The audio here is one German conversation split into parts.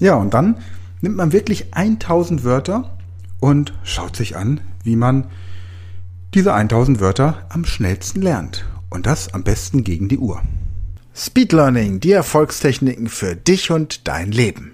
Ja, und dann nimmt man wirklich 1000 Wörter und schaut sich an, wie man diese 1000 Wörter am schnellsten lernt. Und das am besten gegen die Uhr. Speed Learning, die Erfolgstechniken für dich und dein Leben.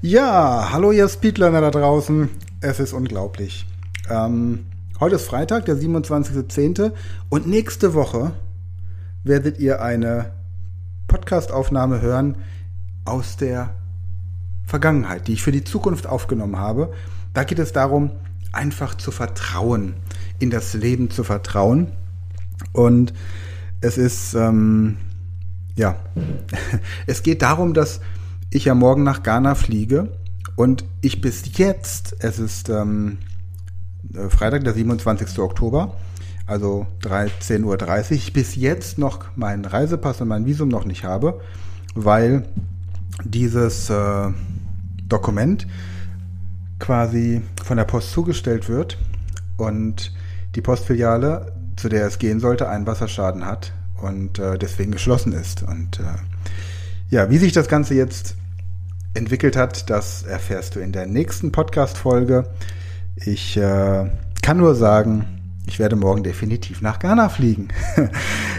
Ja, hallo ihr Speedlearner da draußen. Es ist unglaublich. Ähm, heute ist Freitag, der 27.10. und nächste Woche werdet ihr eine Podcastaufnahme hören aus der Vergangenheit, die ich für die Zukunft aufgenommen habe. Da geht es darum, einfach zu vertrauen, in das Leben zu vertrauen. Und es ist, ähm, ja, es geht darum, dass ich ja morgen nach Ghana fliege und ich bis jetzt, es ist ähm, äh, Freitag, der 27. Oktober, also 13.30 Uhr, bis jetzt noch meinen Reisepass und mein Visum noch nicht habe, weil dieses äh, Dokument quasi von der Post zugestellt wird und die Postfiliale, zu der es gehen sollte, einen Wasserschaden hat und äh, deswegen geschlossen ist. Und äh, ja, wie sich das Ganze jetzt entwickelt hat, das erfährst du in der nächsten Podcast-Folge. Ich äh, kann nur sagen, ich werde morgen definitiv nach Ghana fliegen.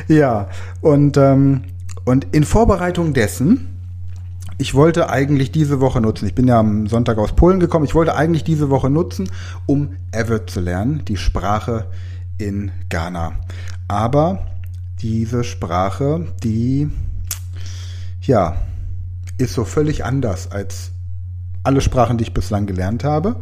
ja, und, ähm, und in Vorbereitung dessen, ich wollte eigentlich diese Woche nutzen, ich bin ja am Sonntag aus Polen gekommen, ich wollte eigentlich diese Woche nutzen, um Ewe zu lernen, die Sprache in Ghana. Aber diese Sprache, die, ja, ist so völlig anders als alle Sprachen, die ich bislang gelernt habe.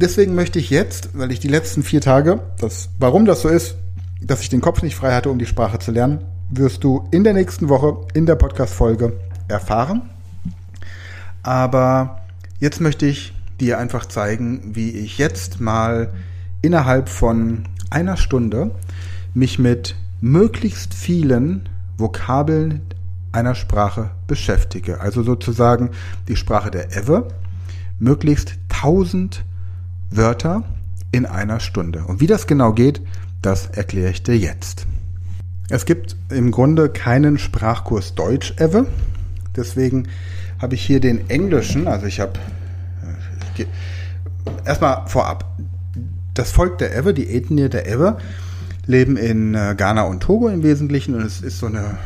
Deswegen möchte ich jetzt, weil ich die letzten vier Tage, das, warum das so ist, dass ich den Kopf nicht frei hatte, um die Sprache zu lernen, wirst du in der nächsten Woche in der Podcast-Folge erfahren. Aber jetzt möchte ich dir einfach zeigen, wie ich jetzt mal innerhalb von einer Stunde mich mit möglichst vielen Vokabeln einer Sprache beschäftige. Also sozusagen die Sprache der Ewe, möglichst 1000 Wörter in einer Stunde. Und wie das genau geht, das erkläre ich dir jetzt. Es gibt im Grunde keinen Sprachkurs Deutsch Ewe. Deswegen habe ich hier den englischen, also ich habe äh, erstmal vorab. Das Volk der Ewe, die Ethnie der Ewe, leben in äh, Ghana und Togo im Wesentlichen und es ist so eine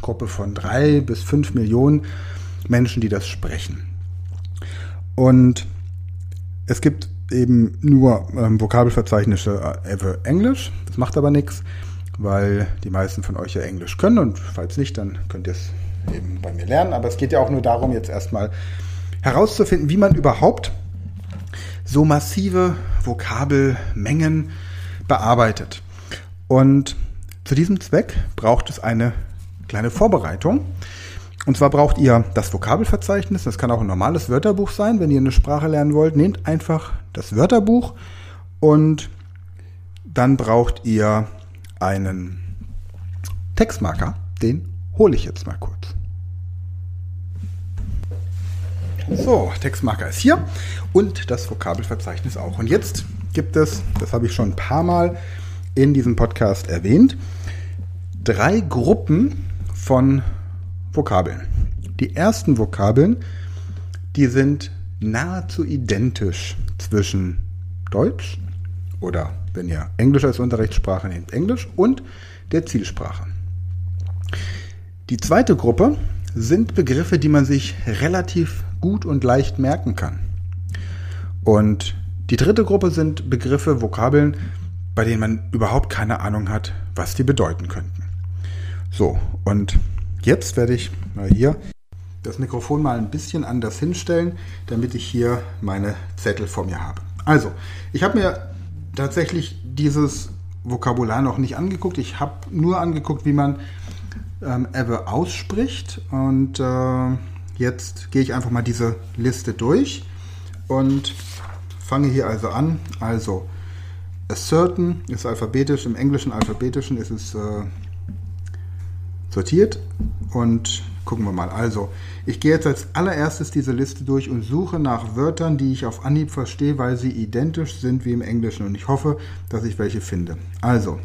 Gruppe von drei bis fünf Millionen Menschen, die das sprechen. Und es gibt eben nur ähm, Vokabelverzeichnisse äh, Englisch. Das macht aber nichts, weil die meisten von euch ja Englisch können und falls nicht, dann könnt ihr es eben bei mir lernen. Aber es geht ja auch nur darum, jetzt erstmal herauszufinden, wie man überhaupt so massive Vokabelmengen bearbeitet. Und zu diesem Zweck braucht es eine kleine Vorbereitung. Und zwar braucht ihr das Vokabelverzeichnis, das kann auch ein normales Wörterbuch sein, wenn ihr eine Sprache lernen wollt. Nehmt einfach das Wörterbuch und dann braucht ihr einen Textmarker, den hole ich jetzt mal kurz. So, Textmarker ist hier und das Vokabelverzeichnis auch. Und jetzt gibt es, das habe ich schon ein paar Mal in diesem Podcast erwähnt, drei Gruppen von Vokabeln. Die ersten Vokabeln, die sind nahezu identisch zwischen Deutsch oder wenn ihr Englisch als Unterrichtssprache nehmt, Englisch und der Zielsprache. Die zweite Gruppe sind Begriffe, die man sich relativ gut und leicht merken kann. Und die dritte Gruppe sind Begriffe, Vokabeln, bei denen man überhaupt keine Ahnung hat, was die bedeuten könnten. So, und jetzt werde ich mal hier das Mikrofon mal ein bisschen anders hinstellen, damit ich hier meine Zettel vor mir habe. Also, ich habe mir tatsächlich dieses Vokabular noch nicht angeguckt. Ich habe nur angeguckt, wie man ähm, Ever ausspricht. Und äh, jetzt gehe ich einfach mal diese Liste durch und fange hier also an. Also, ascertain ist alphabetisch, im englischen alphabetischen ist es äh, sortiert und Gucken wir mal. Also, ich gehe jetzt als allererstes diese Liste durch und suche nach Wörtern, die ich auf Anhieb verstehe, weil sie identisch sind wie im Englischen. Und ich hoffe, dass ich welche finde. Also,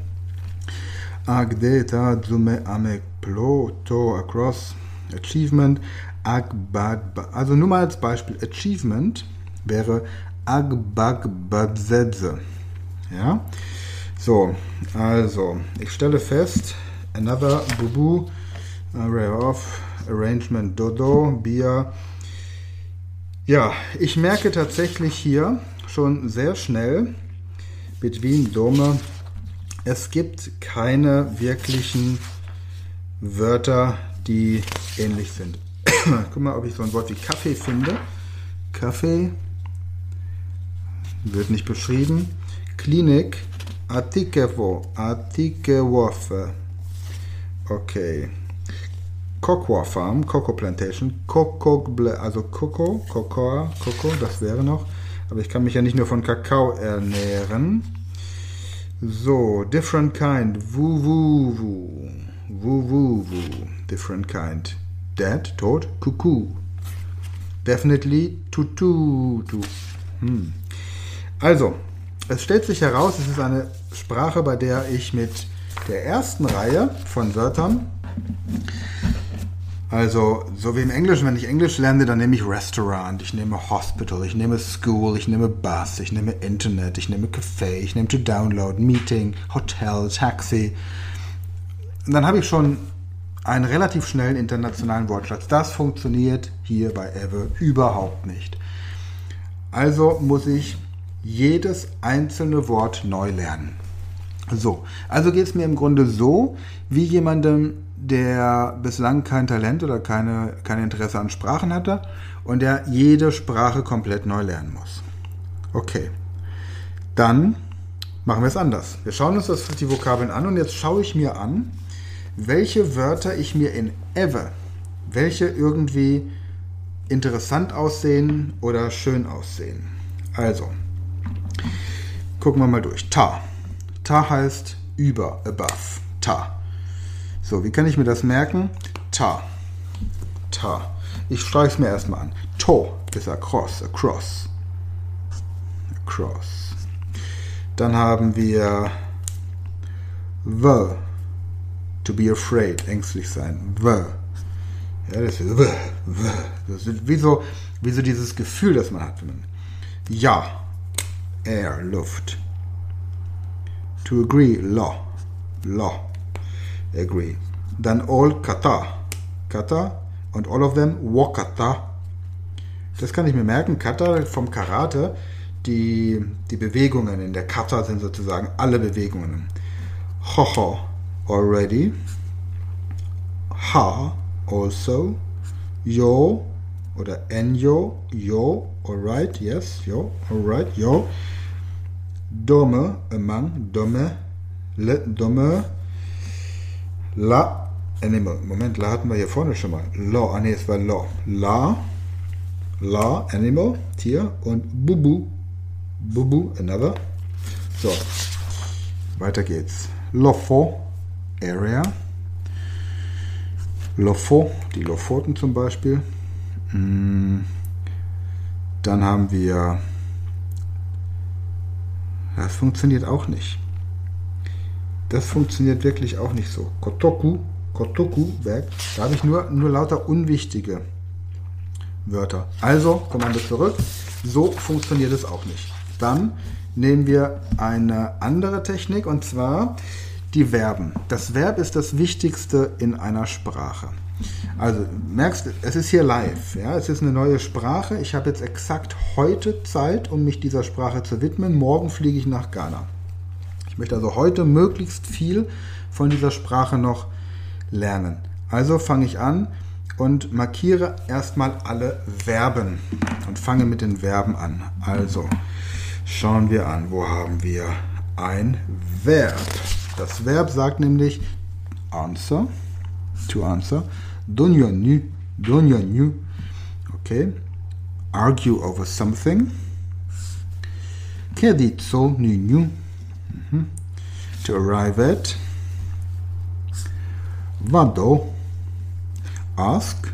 Agdeta Zume Ame Ploto Across Achievement Agbag. Also nur mal als Beispiel. Achievement wäre Agbagbabsedze. Ja? So, also, ich stelle fest, another Bubu, array of, arrangement Dodo, Bier. Ja, ich merke tatsächlich hier schon sehr schnell, between Dome, es gibt keine wirklichen Wörter, die ähnlich sind. Guck mal, ob ich so ein Wort wie Kaffee finde. Kaffee wird nicht beschrieben. Klinik, Atikevo, Atikewofe. Okay. Cocoa Farm, Cocoa Plantation, Cocoa, also Cocoa, Cocoa, Cocoa, das wäre noch. Aber ich kann mich ja nicht nur von Kakao ernähren. So, different kind, wu wu wu, wu wu wu, different kind. Dead, tot, cuckoo. Definitely, tutu, tu. Hm. Also, es stellt sich heraus, es ist eine Sprache, bei der ich mit der ersten Reihe von Wörtern, also so wie im Englischen, wenn ich Englisch lerne, dann nehme ich Restaurant, ich nehme Hospital, ich nehme School, ich nehme Bus, ich nehme Internet, ich nehme Café, ich nehme to download, Meeting, Hotel, Taxi. Und dann habe ich schon einen relativ schnellen internationalen Wortschatz. Das funktioniert hier bei Ewe überhaupt nicht. Also muss ich jedes einzelne Wort neu lernen. So, also geht es mir im Grunde so, wie jemandem, der bislang kein Talent oder keine, kein Interesse an Sprachen hatte und der jede Sprache komplett neu lernen muss. Okay, dann machen wir es anders. Wir schauen uns das, die Vokabeln an und jetzt schaue ich mir an, welche Wörter ich mir in ever, welche irgendwie interessant aussehen oder schön aussehen. Also, Gucken wir mal durch. Ta. Ta heißt über, above. Ta. So, wie kann ich mir das merken? Ta. Ta. Ich streiche es mir erstmal an. To ist across, across. Across. Dann haben wir the. To be afraid, ängstlich sein. The. Ja, das ist, the, the. Das ist wie so, wie so dieses Gefühl, das man hat. Ja. Air, Luft. To agree, law. Law. Agree. Dann all kata. Kata. Und all of them wakata. Das kann ich mir merken. Kata vom Karate. Die, die Bewegungen in der Kata sind sozusagen alle Bewegungen. Hoho, already. Ha, also. Yo, oder enyo, yo, alright, yes, yo, alright, yo. Dome, among, Dome, le, Dome, la, animal. Moment, la hatten wir hier vorne schon mal. Law, ah ne, es war law. La, la, animal, Tier und bubu, bubu, another. So, weiter geht's. Lofo, area. Lofo, die Lofoten zum Beispiel. Hm. Dann haben wir das funktioniert auch nicht. Das funktioniert wirklich auch nicht so. Kotoku, Kotoku, Berg, da habe ich nur, nur lauter unwichtige Wörter. Also, Kommando zurück. So funktioniert es auch nicht. Dann nehmen wir eine andere Technik und zwar die Verben. Das Verb ist das Wichtigste in einer Sprache. Also merkst, es ist hier live. Ja? Es ist eine neue Sprache. Ich habe jetzt exakt heute Zeit, um mich dieser Sprache zu widmen. Morgen fliege ich nach Ghana. Ich möchte also heute möglichst viel von dieser Sprache noch lernen. Also fange ich an und markiere erstmal alle Verben und fange mit den Verben an. Also schauen wir an, wo haben wir ein Verb? Das Verb sagt nämlich answer, to answer. Donyonu, Donyonu. Okay. Argue over something. Keditso nyu. Mm-hmm. To arrive at. Vado. Ask.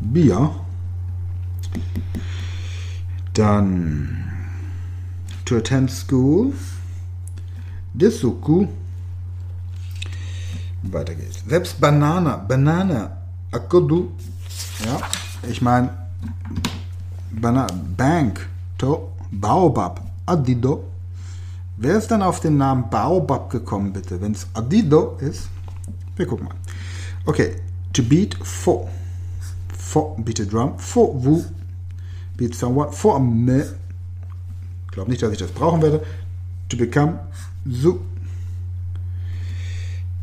Bier. Dann to attend school. Desuku. Weiter geht's. Selbst Banana, Banana, Akodu. Ja, ich meine, Bank, to, Baobab, Adido. Wer ist dann auf den Namen Baobab gekommen, bitte? Wenn es Adido ist, wir gucken mal. Okay, to beat for. For, beat a drum. For who. Beat someone. For me. Ich glaube nicht, dass ich das brauchen werde. To become so.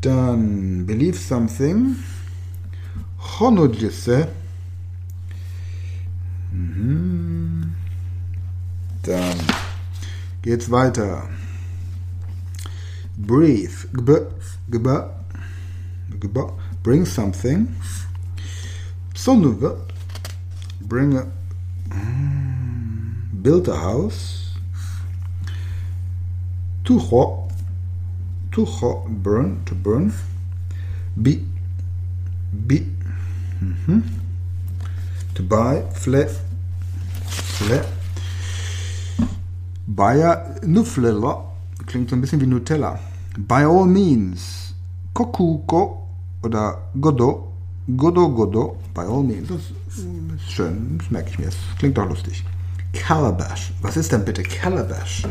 Dann believe something. Honojise. Mhm. Dann geht's weiter. Breathe. Gb, gb, gb, bring something. Sonuve. Bring a. Build a house. Tucho. Tucho. Burn. To burn. Be. Be. Mhm. To buy. Fle. Fle. Bayer Nuflella. Klingt so ein bisschen wie Nutella. By all means. Kokuko oder Godo. Godo Godo. By all means. Das ist schön. Das merke ich mir. Das klingt doch lustig. Calabash. Was ist denn bitte Calabash?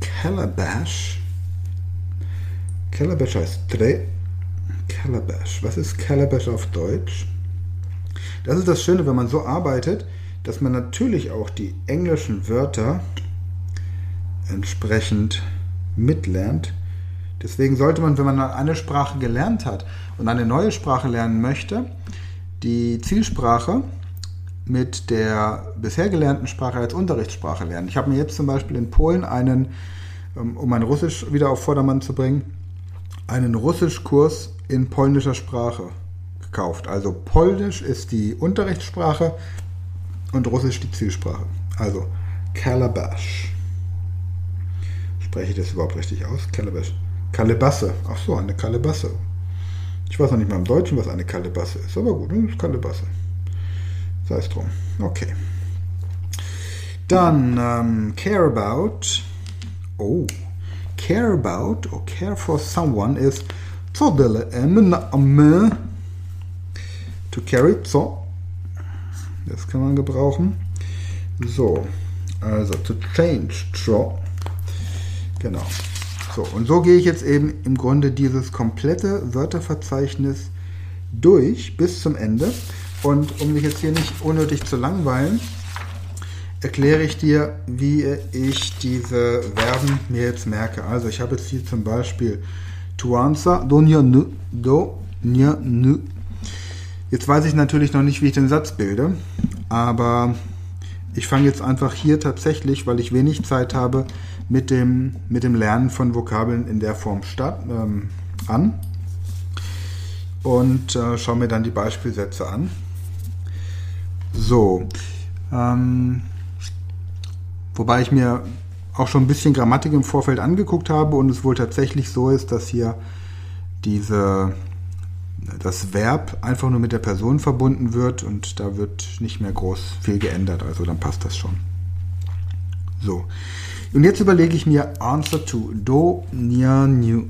Calabash. Calabash heißt Dreh. Calabash. Was ist Calabash auf Deutsch? Das ist das Schöne, wenn man so arbeitet, dass man natürlich auch die englischen Wörter entsprechend mitlernt. Deswegen sollte man, wenn man eine Sprache gelernt hat und eine neue Sprache lernen möchte, die Zielsprache mit der bisher gelernten Sprache als Unterrichtssprache lernen. Ich habe mir jetzt zum Beispiel in Polen einen, ähm, um mein Russisch wieder auf Vordermann zu bringen, einen Russischkurs in polnischer Sprache gekauft. Also Polnisch ist die Unterrichtssprache und Russisch die Zielsprache. Also Calabash. Spreche ich das überhaupt richtig aus? Calabash. Kalebasse. Ach so, eine Kalebasse. Ich weiß noch nicht mal im Deutschen, was eine Kalebasse ist, aber gut, das ist Kalebasse. Sei es drum. Okay. Dann ähm, care about. Oh. Care about or care for someone is ame to carry so. Das kann man gebrauchen. So. Also to change tro. Genau. So, und so gehe ich jetzt eben im Grunde dieses komplette Wörterverzeichnis durch bis zum Ende. Und um mich jetzt hier nicht unnötig zu langweilen, erkläre ich dir, wie ich diese Verben mir jetzt merke. Also ich habe jetzt hier zum Beispiel to answer, do nya nu, do nya nu. Jetzt weiß ich natürlich noch nicht, wie ich den Satz bilde, aber ich fange jetzt einfach hier tatsächlich, weil ich wenig Zeit habe, mit dem, mit dem Lernen von Vokabeln in der Form statt, ähm, an und äh, schaue mir dann die Beispielsätze an. So, ähm, wobei ich mir auch schon ein bisschen Grammatik im Vorfeld angeguckt habe und es wohl tatsächlich so ist, dass hier diese, das Verb einfach nur mit der Person verbunden wird und da wird nicht mehr groß viel geändert, also dann passt das schon. So, und jetzt überlege ich mir Answer to Do, Nya, New.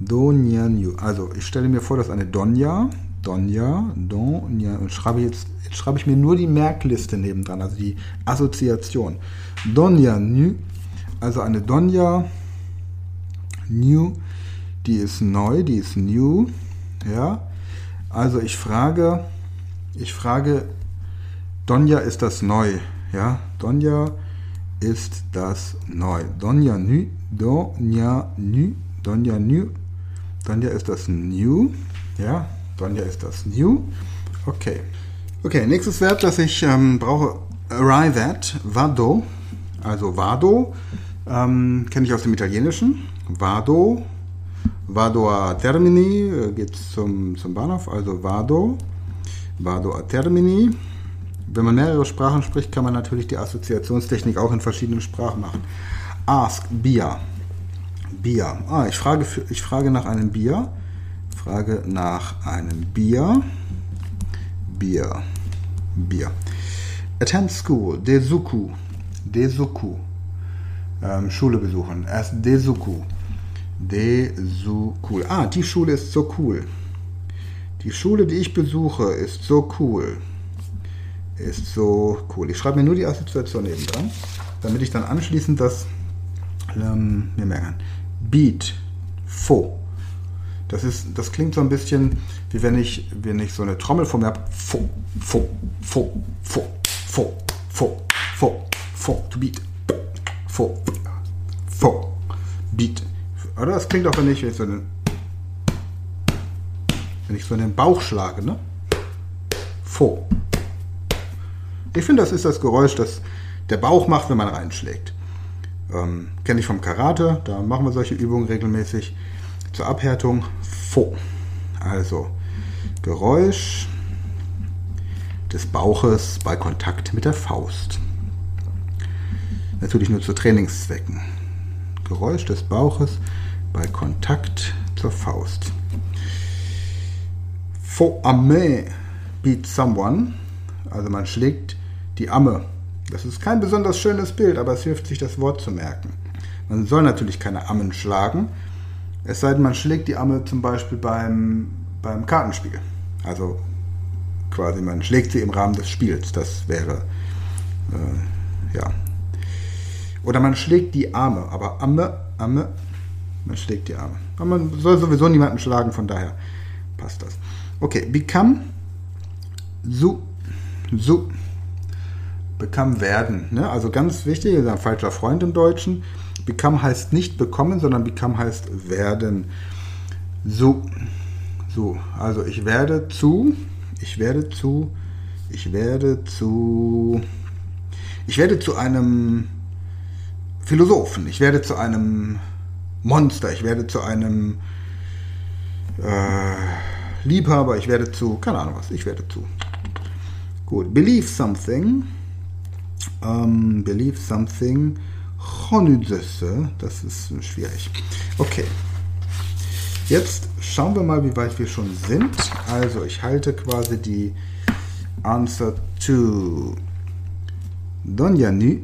Do, Nya, New. Also ich stelle mir vor, dass eine Donja, Donja, Don, Nya, und schreibe jetzt, jetzt schreibe ich mir nur die Merkliste nebendran, also die Assoziation. Donja, New, also eine Donja, New, die ist neu, die ist new, ja. Also ich frage, ich frage, Donja, ist das neu? Ja, Donja, ist das neu. Donja nu, Donja nu, Donja nu, Donja ist das new, ja, Donja ist das new. Okay. Okay, nächstes Verb, das ich ähm, brauche, arrive at, vado, also vado, ähm, kenne ich aus dem Italienischen. Vado, vado a termini, äh, geht zum, zum Bahnhof, also vado, vado a termini. Wenn man mehrere Sprachen spricht, kann man natürlich die Assoziationstechnik auch in verschiedenen Sprachen machen. Ask Bier. Bier. Ah, ich frage, ich frage nach einem Bier. Frage nach einem Bier. Bier. Bier. Attend school. Desuku. Desuku. Ähm, Schule besuchen. Erst Desuku. Desuku. Ah, die Schule ist so cool. Die Schule, die ich besuche, ist so cool. Ist so cool. Ich schreibe mir nur die Assoziation neben dran, damit ich dann anschließend das ähm, mir merken. Beat. Fo. Das, ist, das klingt so ein bisschen, wie wenn ich, wenn ich so eine Trommel vor mir habe. Fo, fo, fo, fo, fo, fo, fo, fo, to beat. Fo, fo, beat. Oder das klingt auch, wenn ich, wenn ich so einen, wenn ich so in den Bauch schlage, ne? Fo. Ich finde, das ist das Geräusch, das der Bauch macht, wenn man reinschlägt. Ähm, Kenne ich vom Karate, da machen wir solche Übungen regelmäßig zur Abhärtung. Fo. Also Geräusch des Bauches bei Kontakt mit der Faust. Natürlich nur zu Trainingszwecken. Geräusch des Bauches bei Kontakt zur Faust. Fo ame beat someone. Also man schlägt die Amme. Das ist kein besonders schönes Bild, aber es hilft sich das Wort zu merken. Man soll natürlich keine Ammen schlagen, es sei denn, man schlägt die Amme zum Beispiel beim, beim Kartenspiel. Also quasi man schlägt sie im Rahmen des Spiels. Das wäre, äh, ja. Oder man schlägt die Arme, aber Amme, Amme, man schlägt die Arme. Aber man soll sowieso niemanden schlagen, von daher passt das. Okay, become, so, so, become werden. Ne? Also ganz wichtig, ist ein falscher Freund im Deutschen. Become heißt nicht bekommen, sondern become heißt werden. So, so, also ich werde zu, ich werde zu, ich werde zu, ich werde zu einem Philosophen, ich werde zu einem Monster, ich werde zu einem äh, Liebhaber, ich werde zu, keine Ahnung was, ich werde zu. Gut, believe something, um, ähm, believe something, Honudesse, das ist schwierig. Okay. Jetzt schauen wir mal, wie weit wir schon sind. Also ich halte quasi die Answer to Donja Nu.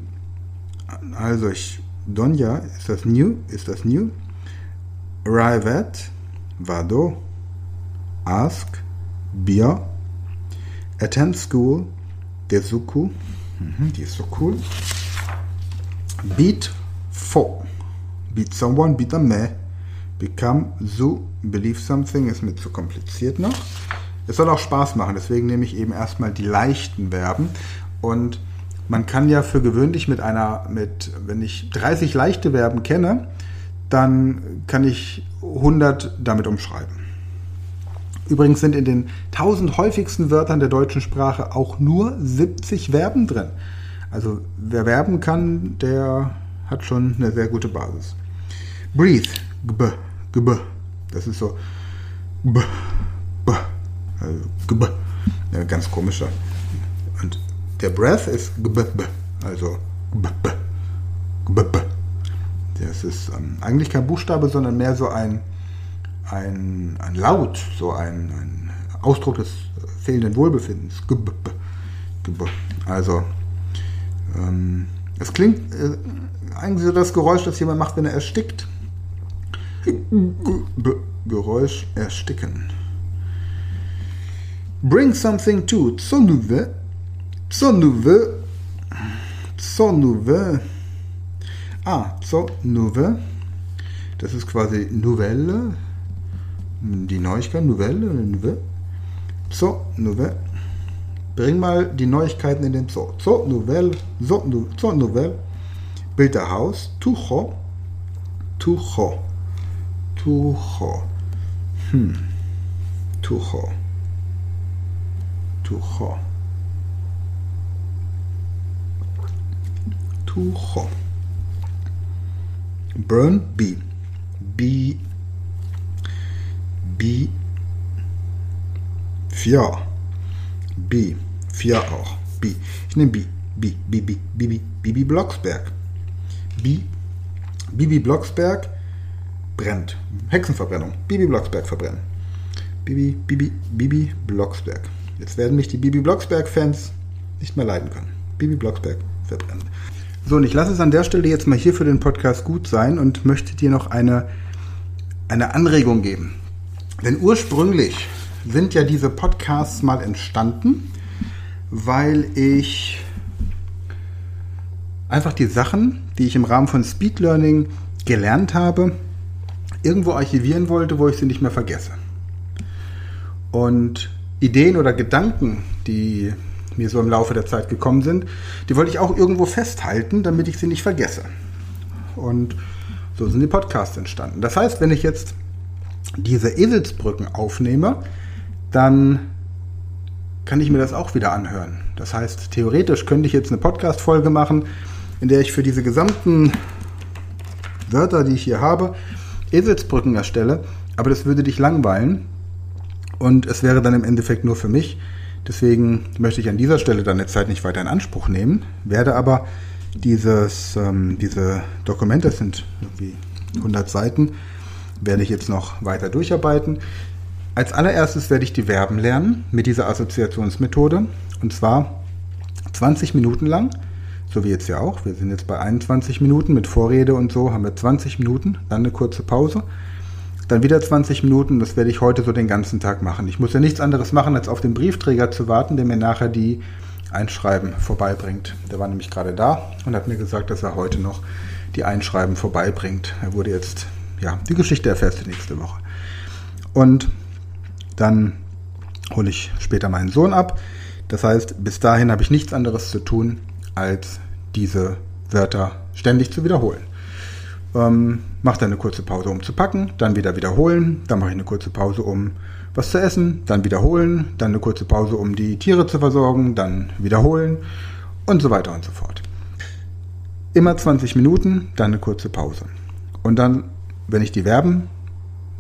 Also ich Donja, ist das new? Ist das new? Arrive at, Vado, Ask, Bia, Attend School, Desuku, mhm, die ist so cool. Beat for. Beat someone, beat a me. Become so, believe something ist mir zu kompliziert noch. Es soll auch Spaß machen, deswegen nehme ich eben erstmal die leichten Verben. Und man kann ja für gewöhnlich mit einer, mit, wenn ich 30 leichte Verben kenne, dann kann ich 100 damit umschreiben. Übrigens sind in den 1000 häufigsten Wörtern der deutschen Sprache auch nur 70 Verben drin. Also wer werben kann, der hat schon eine sehr gute Basis. Breathe, gb, gb. Das ist so gb, b, also gb. Ja, ganz komischer. Und der Breath ist gb, b, also gb, b, gb, b. Das ist ähm, eigentlich kein Buchstabe, sondern mehr so ein, ein, ein Laut, so ein, ein Ausdruck des fehlenden Wohlbefindens. Gb, b, gb. Also es klingt äh, eigentlich so das Geräusch, das jemand macht, wenn er erstickt. Geräusch ersticken. Bring something to. Tsonuve. Tsonuve. Tsonuve. Ah, Tsonuve. Das ist quasi Novelle. Die Neuigkeit. Novelle. Tsonuve. Bring mal die Neuigkeiten in den Zoo. Zoo Nouvelle, Zoo, Zoo Nouvelle, Bilderhaus, Tucho, Tucho, Tucho, hm, Tucho, Tucho, Tucho. Burn B. B. B. Vier. B. 4 auch. B. Ich nehme B. B. B. B. Bibi. Bibi Blocksberg. B. Bibi Blocksberg brennt. Hexenverbrennung. Bibi Blocksberg verbrennen. Bibi, Bibi, Bibi Blocksberg. Jetzt werden mich die Bibi Blocksberg-Fans nicht mehr leiden können. Bibi Blocksberg verbrennen. So, und ich lasse es an der Stelle jetzt mal hier für den Podcast gut sein und möchte dir noch eine, eine Anregung geben. Denn ursprünglich sind ja diese Podcasts mal entstanden, weil ich einfach die Sachen, die ich im Rahmen von Speed Learning gelernt habe, irgendwo archivieren wollte, wo ich sie nicht mehr vergesse. Und Ideen oder Gedanken, die mir so im Laufe der Zeit gekommen sind, die wollte ich auch irgendwo festhalten, damit ich sie nicht vergesse. Und so sind die Podcasts entstanden. Das heißt, wenn ich jetzt diese Eselsbrücken aufnehme, dann kann ich mir das auch wieder anhören. Das heißt, theoretisch könnte ich jetzt eine Podcast-Folge machen, in der ich für diese gesamten Wörter, die ich hier habe, Eselsbrücken erstelle, aber das würde dich langweilen und es wäre dann im Endeffekt nur für mich. Deswegen möchte ich an dieser Stelle deine Zeit nicht weiter in Anspruch nehmen, werde aber dieses, ähm, diese Dokumente, das sind irgendwie 100 Seiten, werde ich jetzt noch weiter durcharbeiten. Als allererstes werde ich die Verben lernen mit dieser Assoziationsmethode und zwar 20 Minuten lang so wie jetzt ja auch. Wir sind jetzt bei 21 Minuten mit Vorrede und so, haben wir 20 Minuten, dann eine kurze Pause, dann wieder 20 Minuten. Das werde ich heute so den ganzen Tag machen. Ich muss ja nichts anderes machen, als auf den Briefträger zu warten, der mir nachher die Einschreiben vorbeibringt. Der war nämlich gerade da und hat mir gesagt, dass er heute noch die Einschreiben vorbeibringt. Er wurde jetzt, ja, die Geschichte erfährst du nächste Woche. Und dann hole ich später meinen Sohn ab. Das heißt, bis dahin habe ich nichts anderes zu tun, als diese Wörter ständig zu wiederholen. Ähm, mach dann eine kurze Pause, um zu packen, dann wieder wiederholen, dann mache ich eine kurze Pause, um was zu essen, dann wiederholen, dann eine kurze Pause, um die Tiere zu versorgen, dann wiederholen und so weiter und so fort. Immer 20 Minuten, dann eine kurze Pause. Und dann, wenn ich die Verben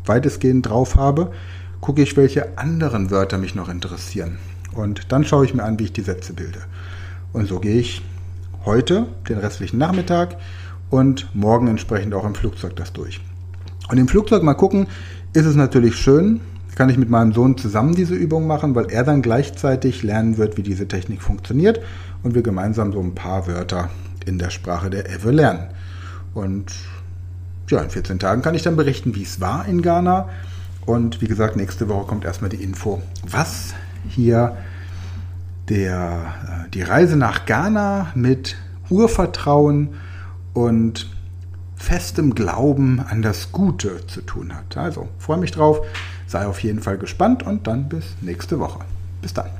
weitestgehend drauf habe, gucke ich, welche anderen Wörter mich noch interessieren. Und dann schaue ich mir an, wie ich die Sätze bilde. Und so gehe ich heute, den restlichen Nachmittag und morgen entsprechend auch im Flugzeug das durch. Und im Flugzeug mal gucken, ist es natürlich schön, kann ich mit meinem Sohn zusammen diese Übung machen, weil er dann gleichzeitig lernen wird, wie diese Technik funktioniert und wir gemeinsam so ein paar Wörter in der Sprache der Ewe lernen. Und ja, in 14 Tagen kann ich dann berichten, wie es war in Ghana. Und wie gesagt, nächste Woche kommt erstmal die Info, was hier der, äh, die Reise nach Ghana mit Urvertrauen und festem Glauben an das Gute zu tun hat. Also freue mich drauf, sei auf jeden Fall gespannt und dann bis nächste Woche. Bis dann.